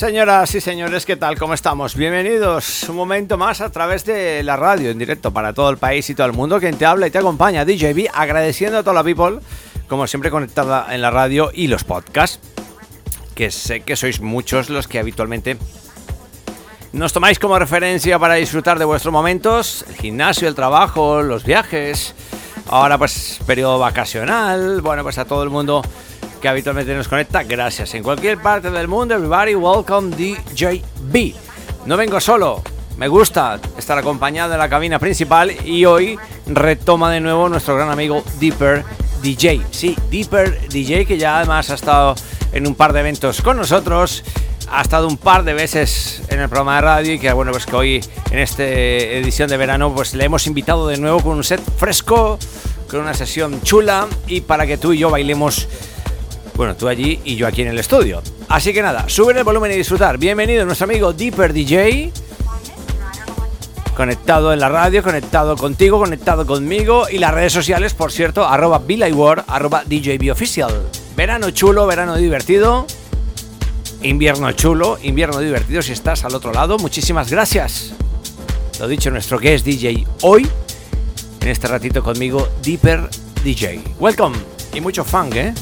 Señoras y señores, ¿qué tal? ¿Cómo estamos? Bienvenidos un momento más a través de la radio en directo para todo el país y todo el mundo. Quien te habla y te acompaña, DJB, agradeciendo a toda la people, como siempre conectada en la radio y los podcasts, que sé que sois muchos los que habitualmente nos tomáis como referencia para disfrutar de vuestros momentos, el gimnasio, el trabajo, los viajes, ahora pues periodo vacacional, bueno pues a todo el mundo que habitualmente nos conecta. Gracias. En cualquier parte del mundo, everybody, welcome DJ B. No vengo solo, me gusta estar acompañado en la cabina principal y hoy retoma de nuevo nuestro gran amigo Deeper DJ. Sí, Deeper DJ que ya además ha estado en un par de eventos con nosotros. Ha estado un par de veces en el programa de radio y que bueno, pues que hoy en esta edición de verano pues le hemos invitado de nuevo con un set fresco, con una sesión chula y para que tú y yo bailemos bueno, tú allí y yo aquí en el estudio. Así que nada, suben el volumen y disfrutar. Bienvenido nuestro amigo Deeper DJ. Conectado en la radio, conectado contigo, conectado conmigo. Y las redes sociales, por cierto, arroba War, arroba DJBOfficial. Verano chulo, verano divertido. Invierno chulo, invierno divertido si estás al otro lado. Muchísimas gracias. Lo dicho, nuestro guest DJ hoy, en este ratito conmigo, Deeper DJ. Welcome y mucho funk, ¿eh?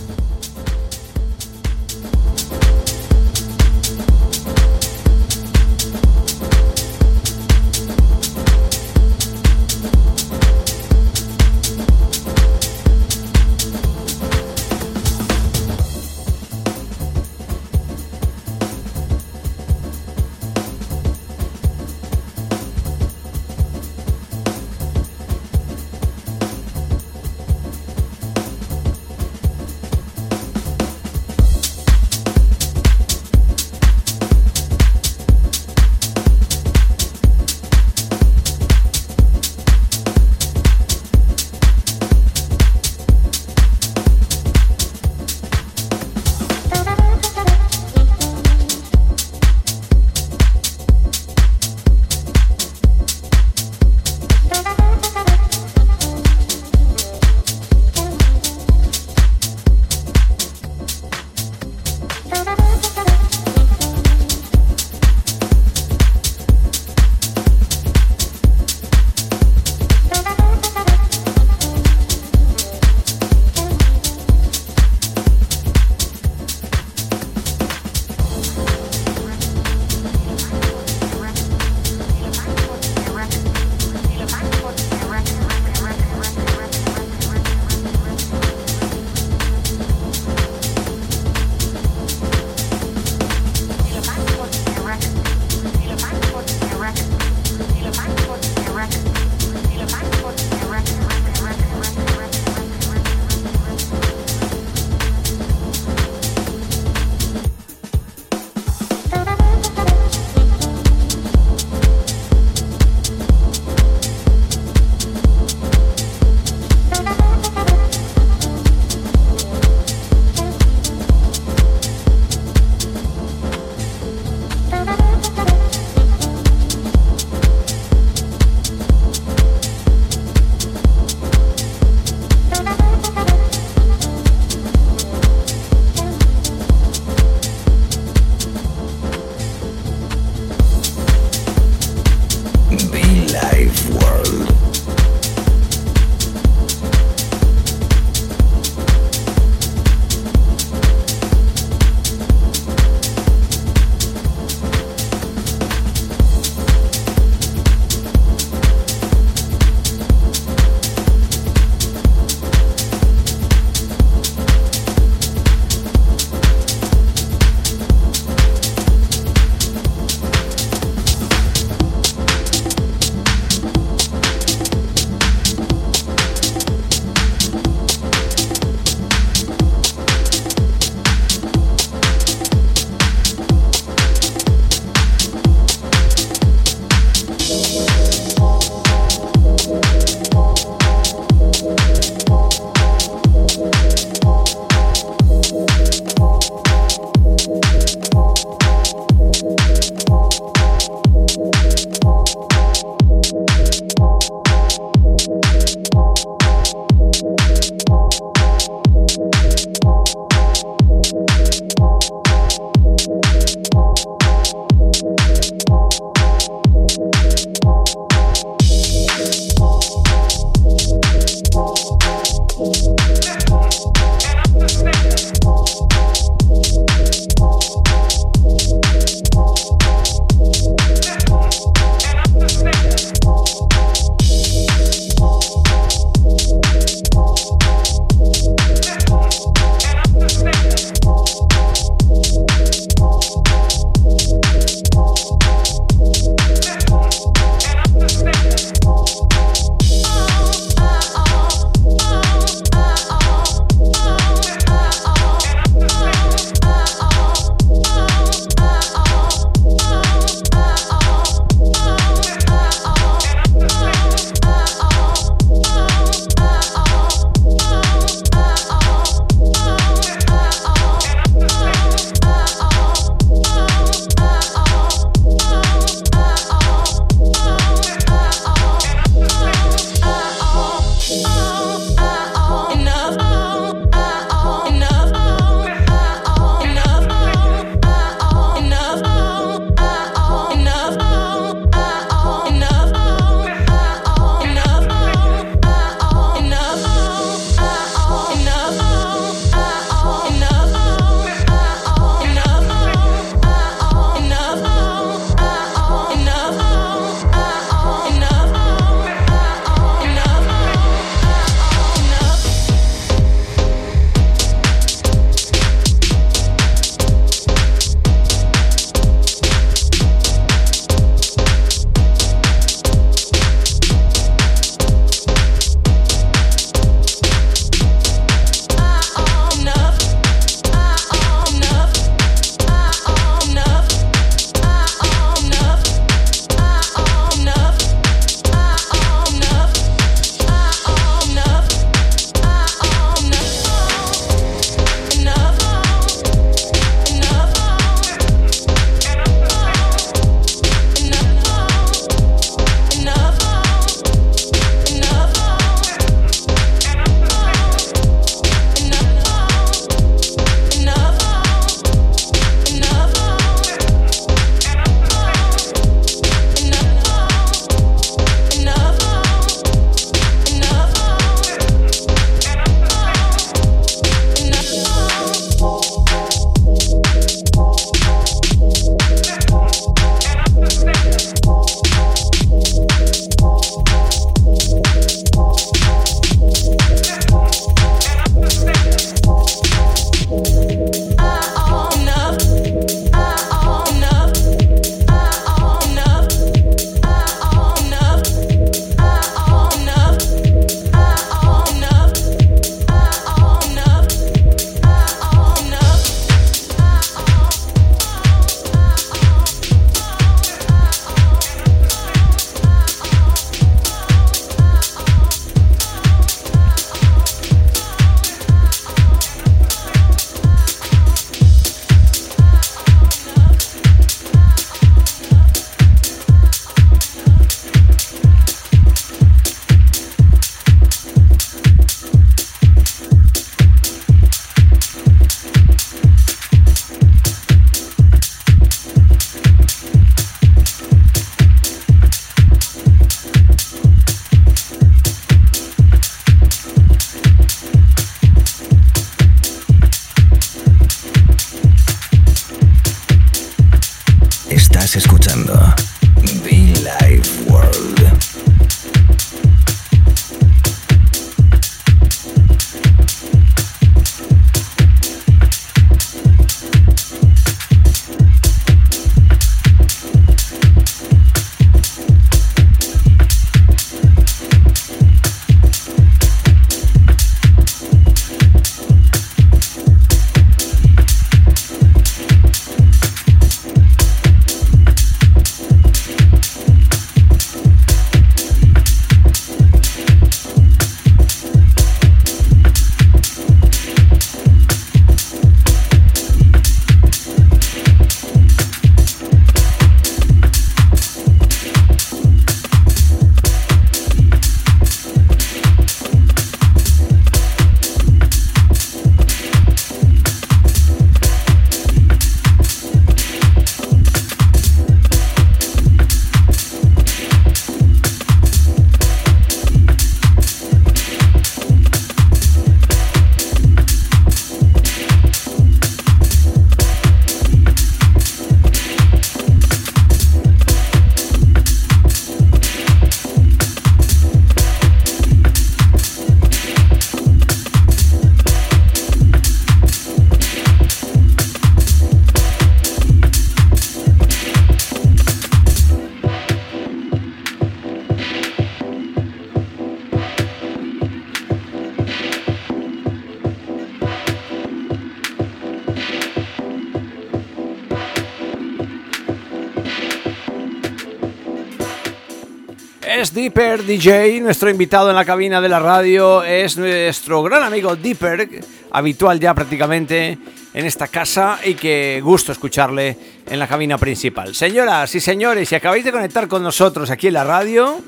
Deeper DJ, nuestro invitado en la cabina de la radio, es nuestro gran amigo Deeper, habitual ya prácticamente en esta casa y que gusto escucharle en la cabina principal. Señoras y señores, si acabáis de conectar con nosotros aquí en la radio,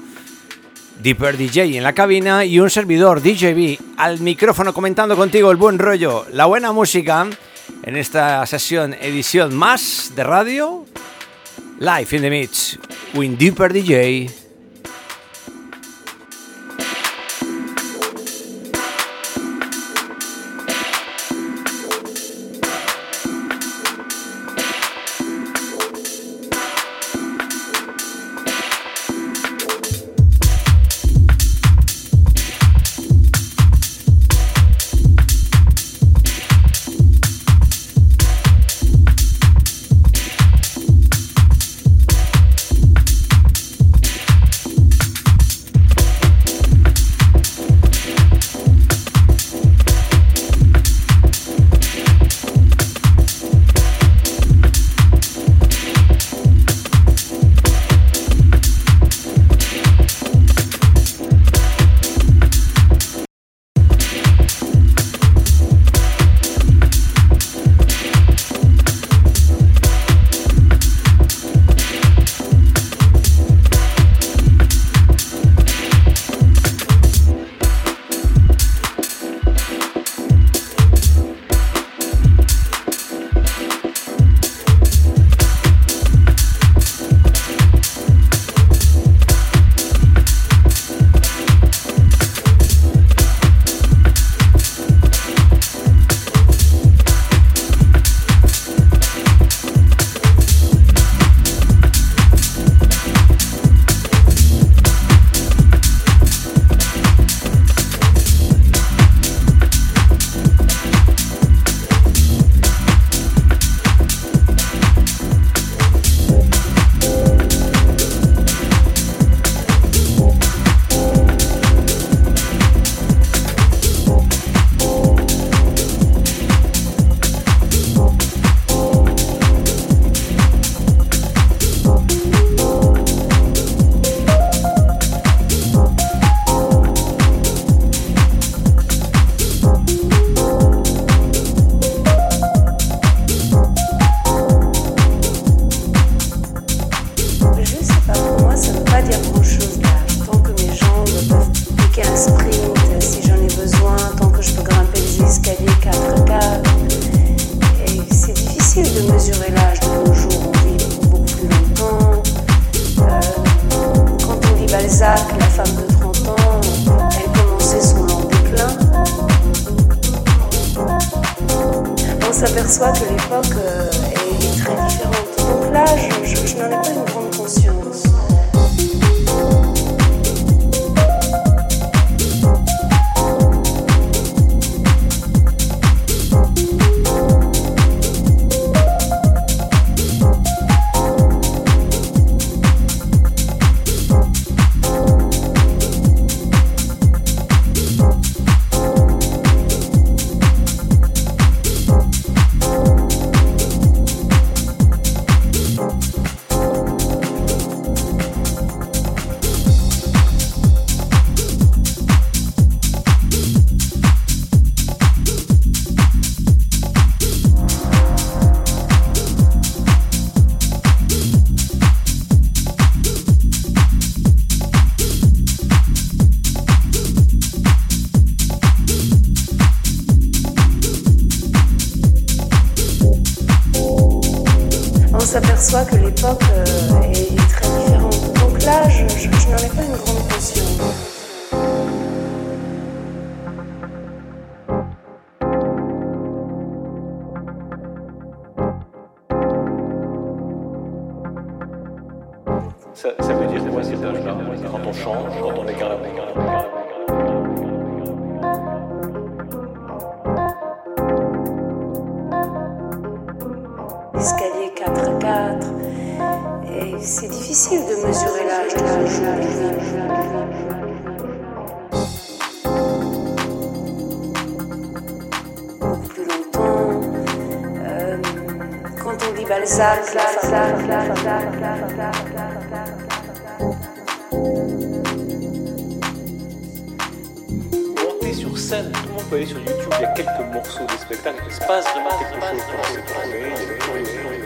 Deeper DJ en la cabina y un servidor DJB al micrófono comentando contigo el buen rollo, la buena música en esta sesión, edición más de radio, Live in the Mix, with Deeper DJ. sois que les phoques. tutto di balzac monter sur scène tout le monde peut aller sur YouTube il y a quelques morceaux des spectacles il se passe vraiment quelque chose pendant cette tournée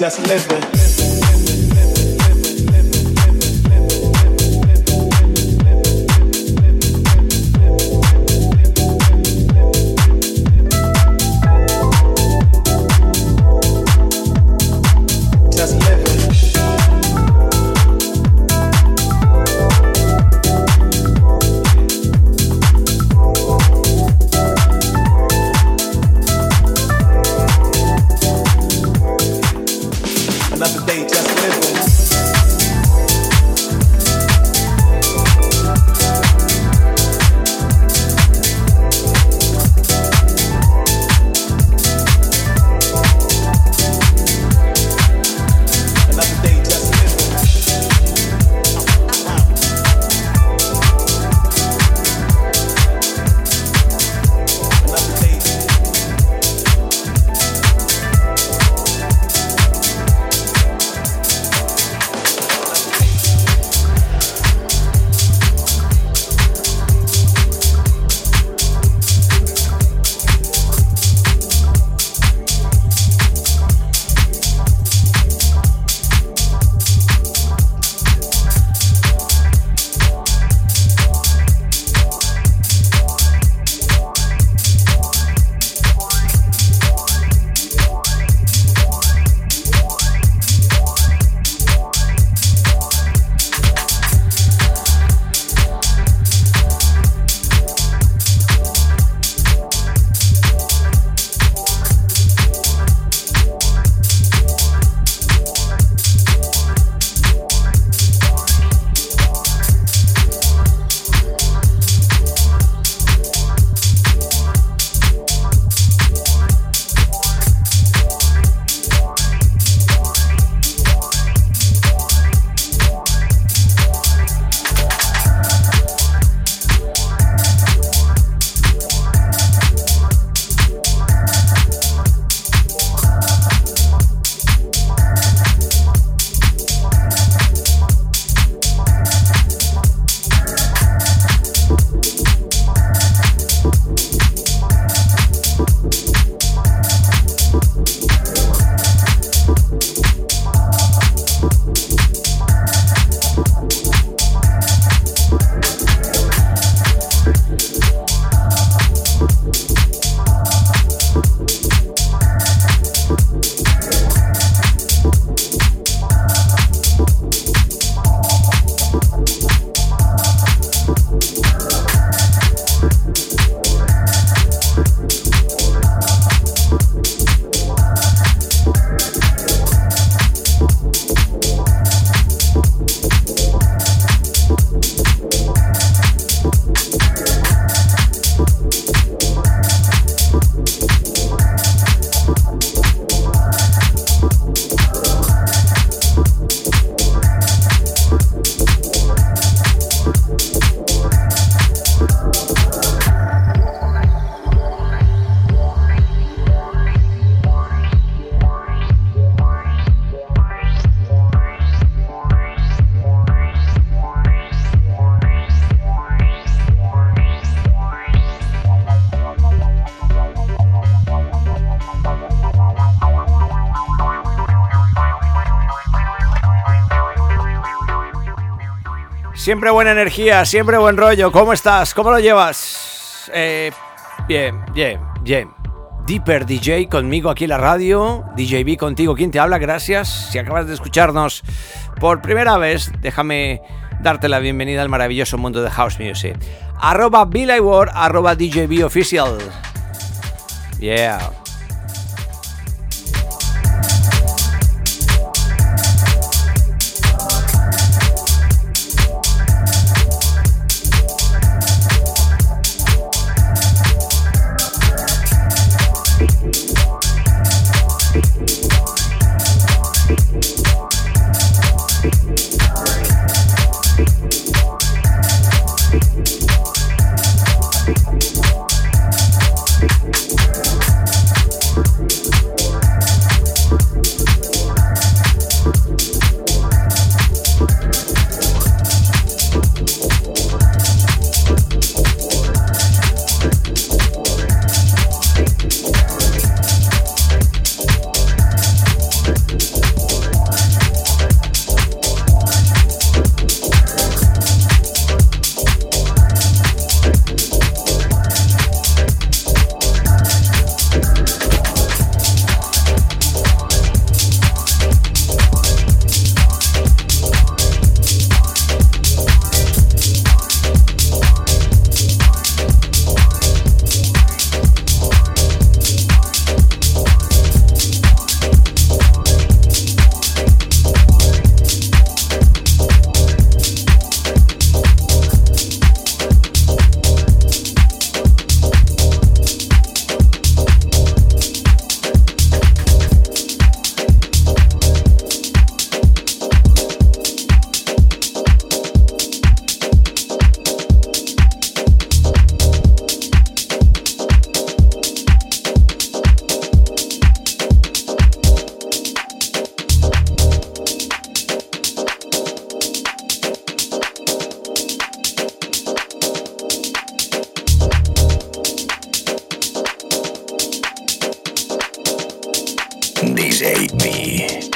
just living. Siempre buena energía, siempre buen rollo. ¿Cómo estás? ¿Cómo lo llevas? Eh, bien, bien, bien. Deeper DJ conmigo aquí en la radio. DJB contigo, ¿quién te habla? Gracias. Si acabas de escucharnos por primera vez, déjame darte la bienvenida al maravilloso mundo de House Music. Arroba Bill arroba DJB Official. Yeah. Me.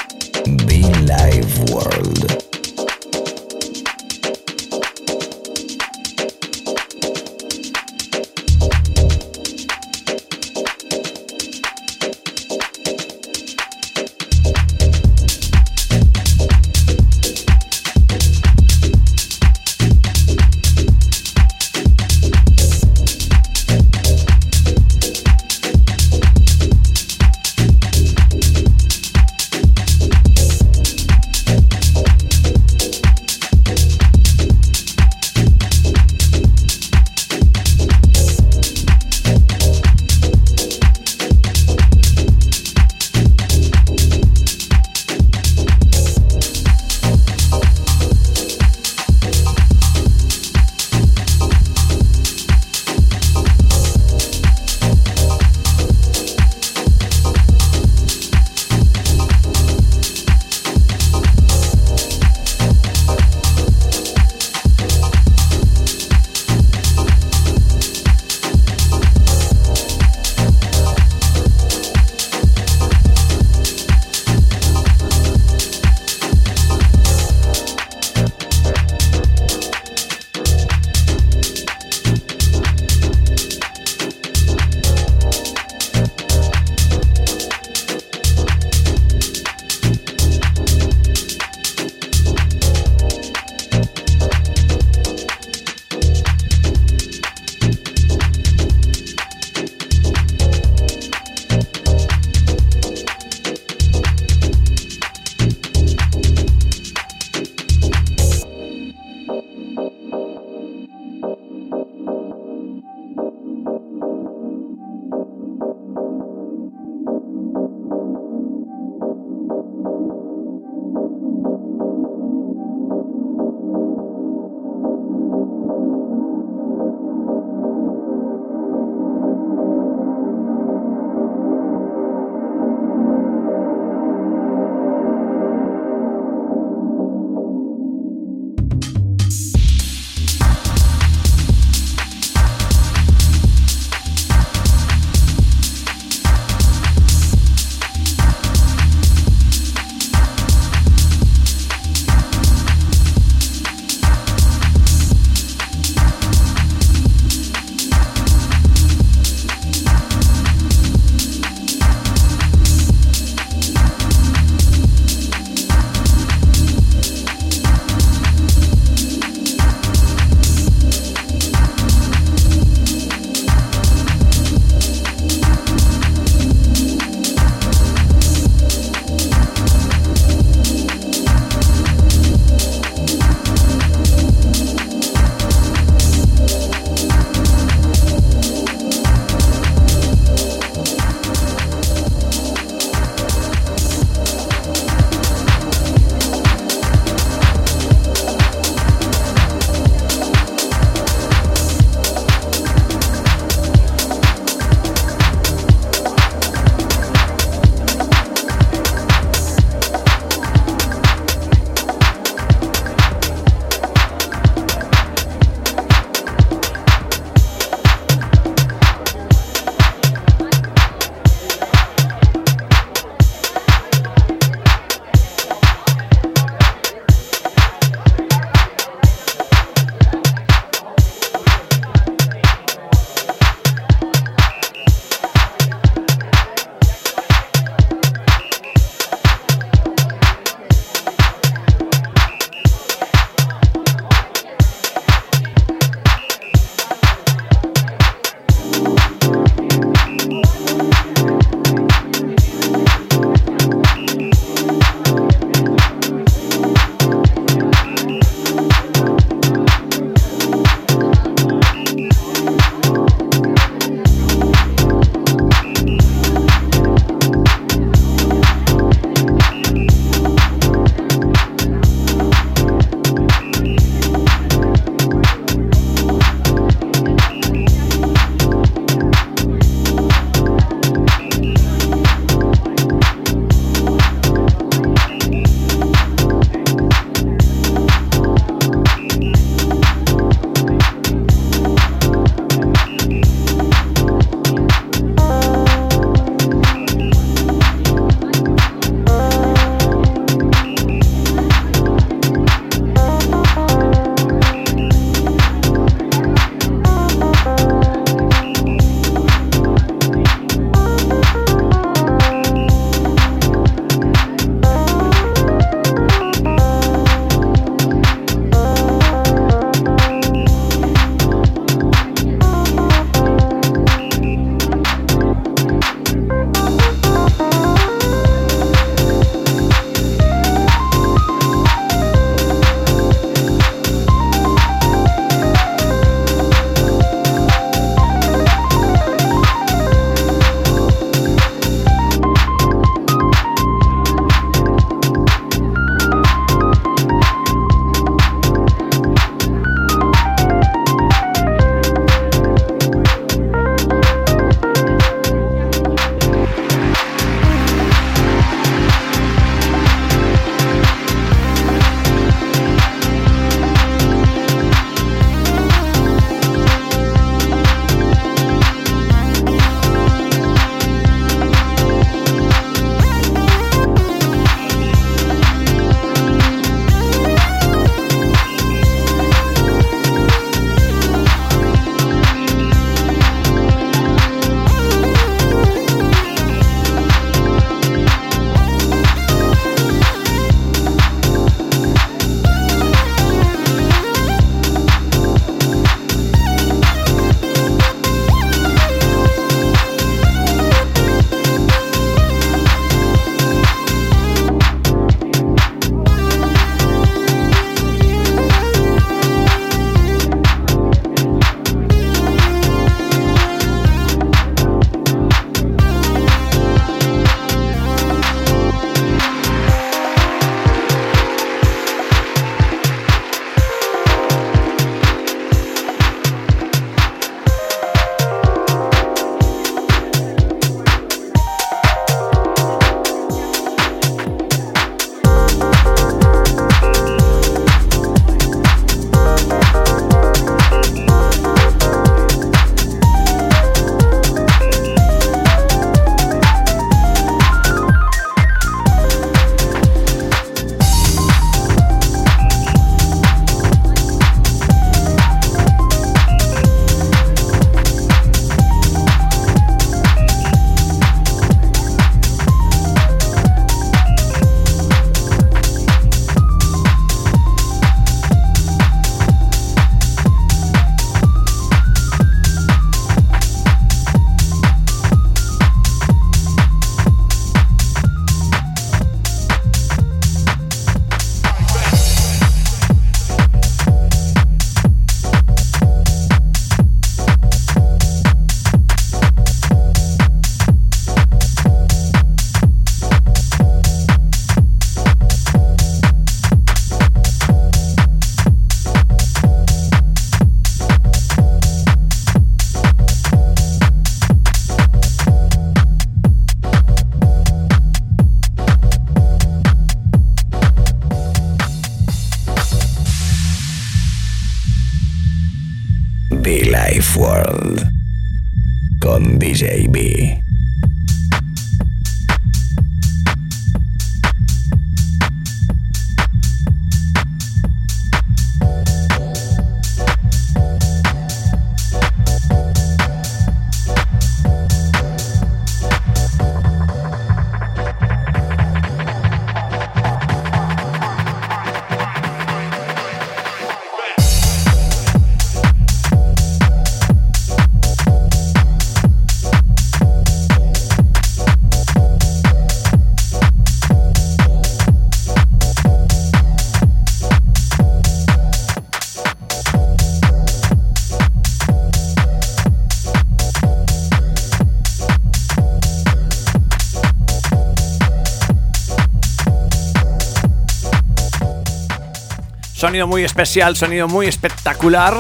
Sonido muy especial, sonido muy espectacular.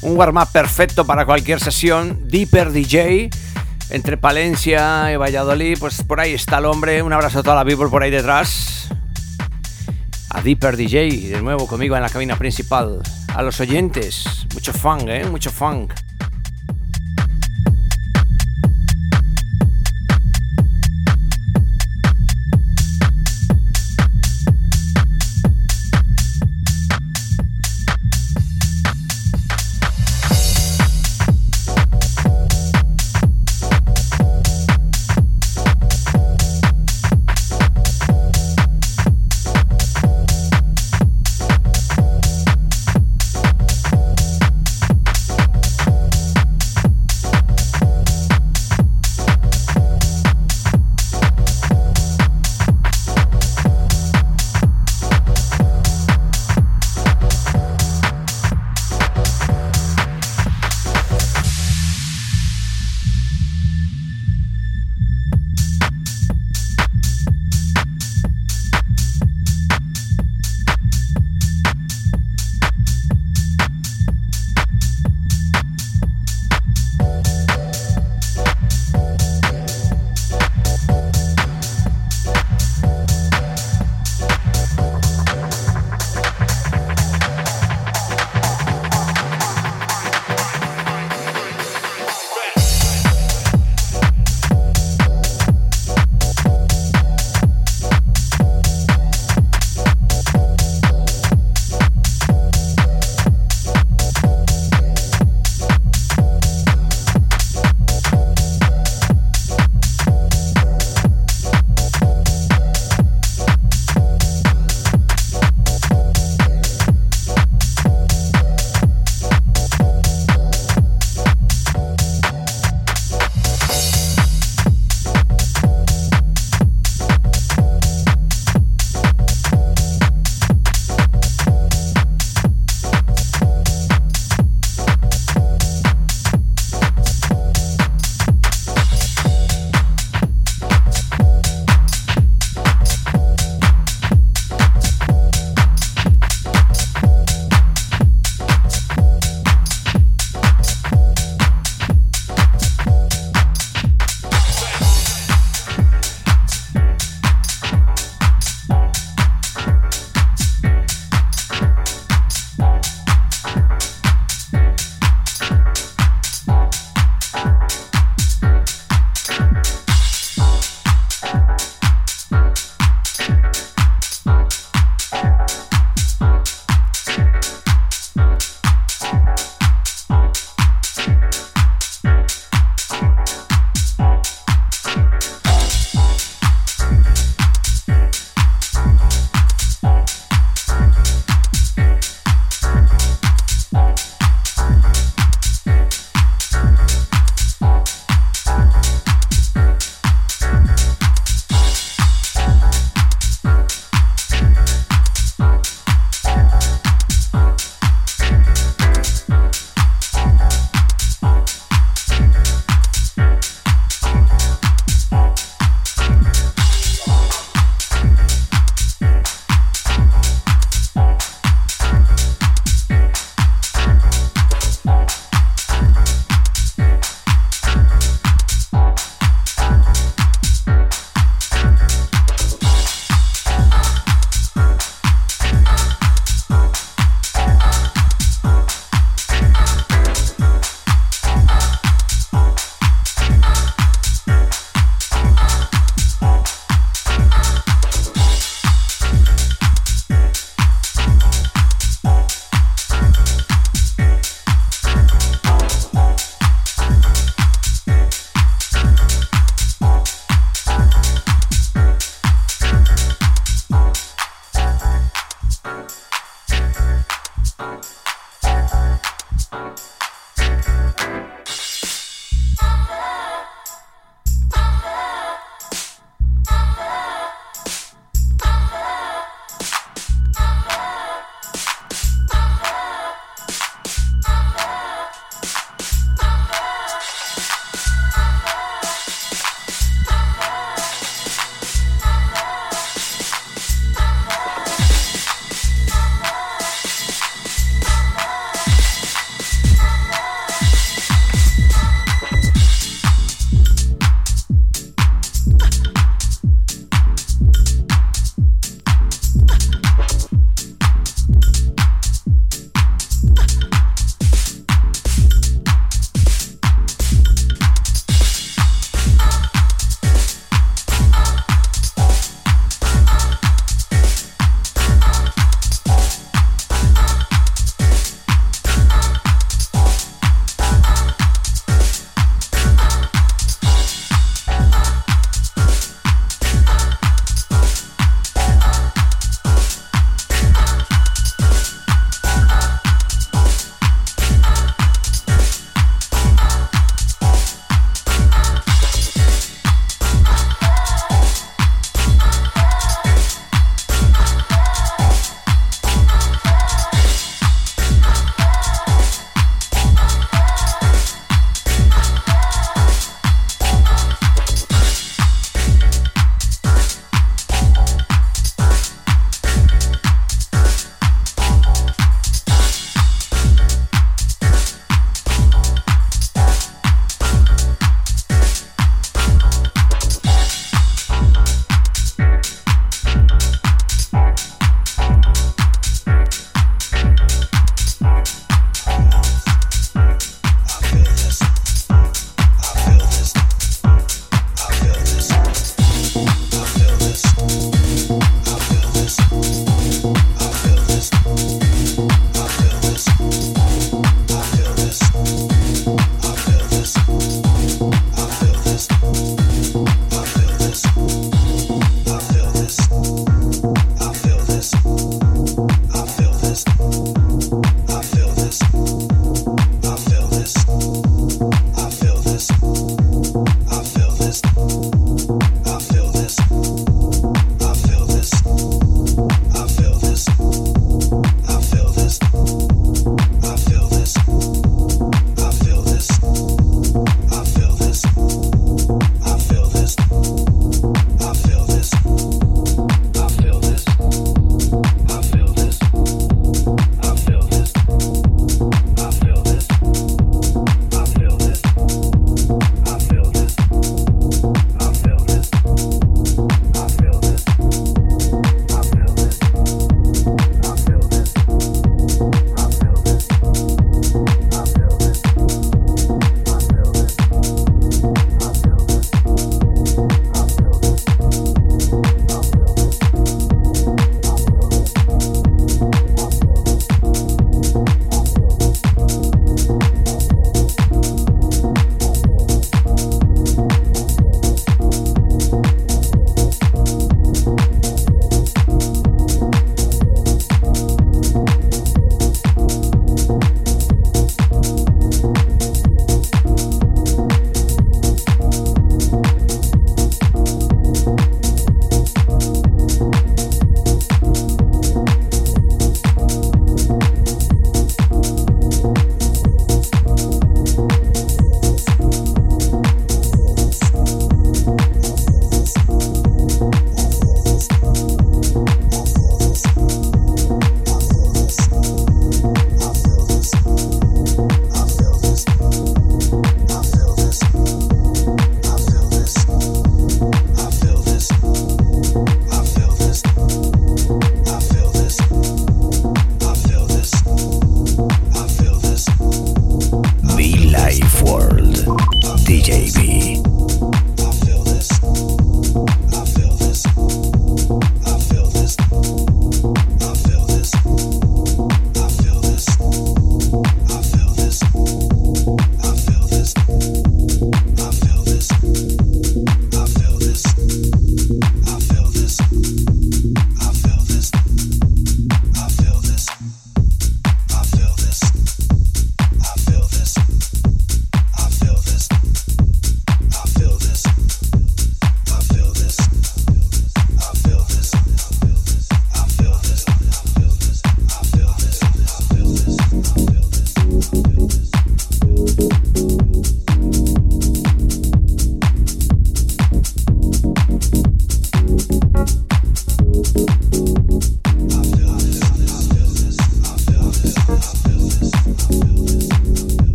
Un warm-up perfecto para cualquier sesión. Deeper DJ. Entre Palencia y Valladolid, pues por ahí está el hombre. Un abrazo a toda la people por ahí detrás. A Deeper DJ, de nuevo conmigo en la cabina principal. A los oyentes, mucho funk, ¿eh? Mucho funk.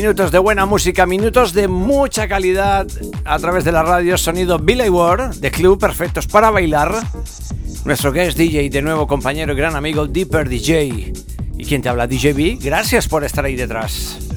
Minutos de buena música, minutos de mucha calidad a través de la radio Sonido Billy Ward de Club Perfectos para Bailar. Nuestro guest DJ, de nuevo compañero y gran amigo Deeper DJ. ¿Y quien te habla? DJB. Gracias por estar ahí detrás.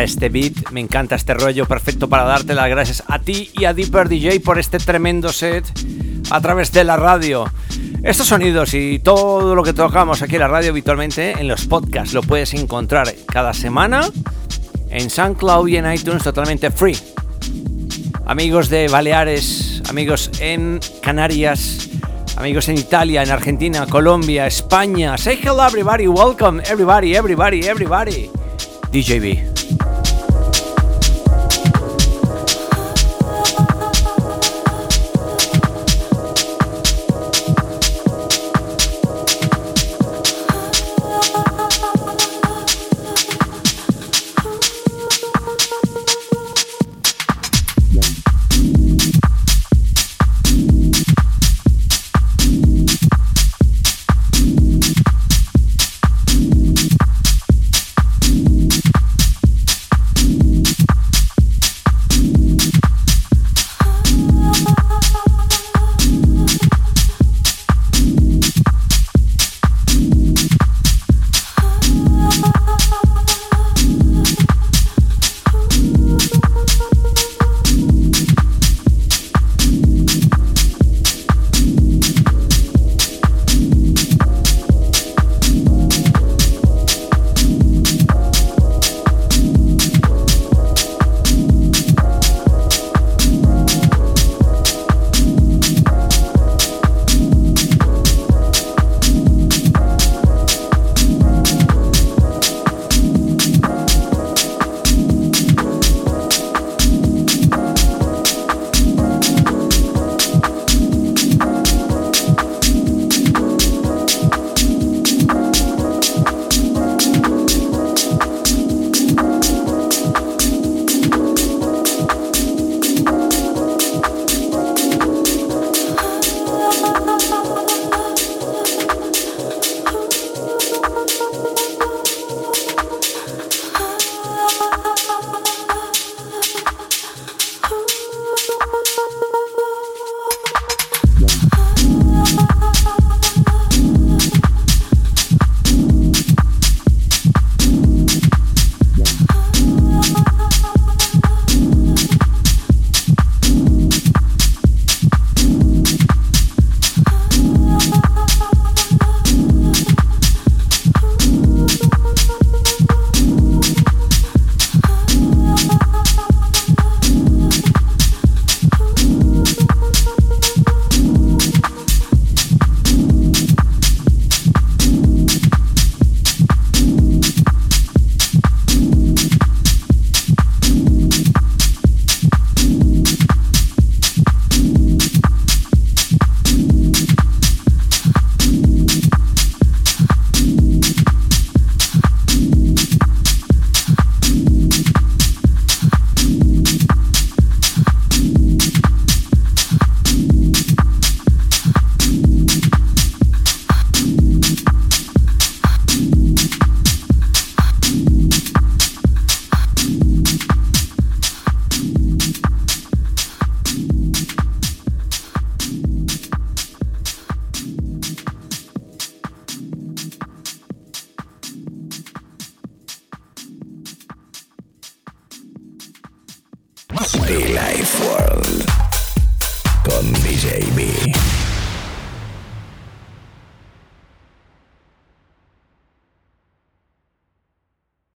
Este beat, me encanta este rollo perfecto para darte las gracias a ti y a Deeper DJ por este tremendo set a través de la radio. Estos sonidos y todo lo que tocamos aquí en la radio habitualmente en los podcasts lo puedes encontrar cada semana en SoundCloud y en iTunes totalmente free. Amigos de Baleares, amigos en Canarias, amigos en Italia, en Argentina, Colombia, España. Say hello everybody, welcome everybody, everybody, everybody. DJB.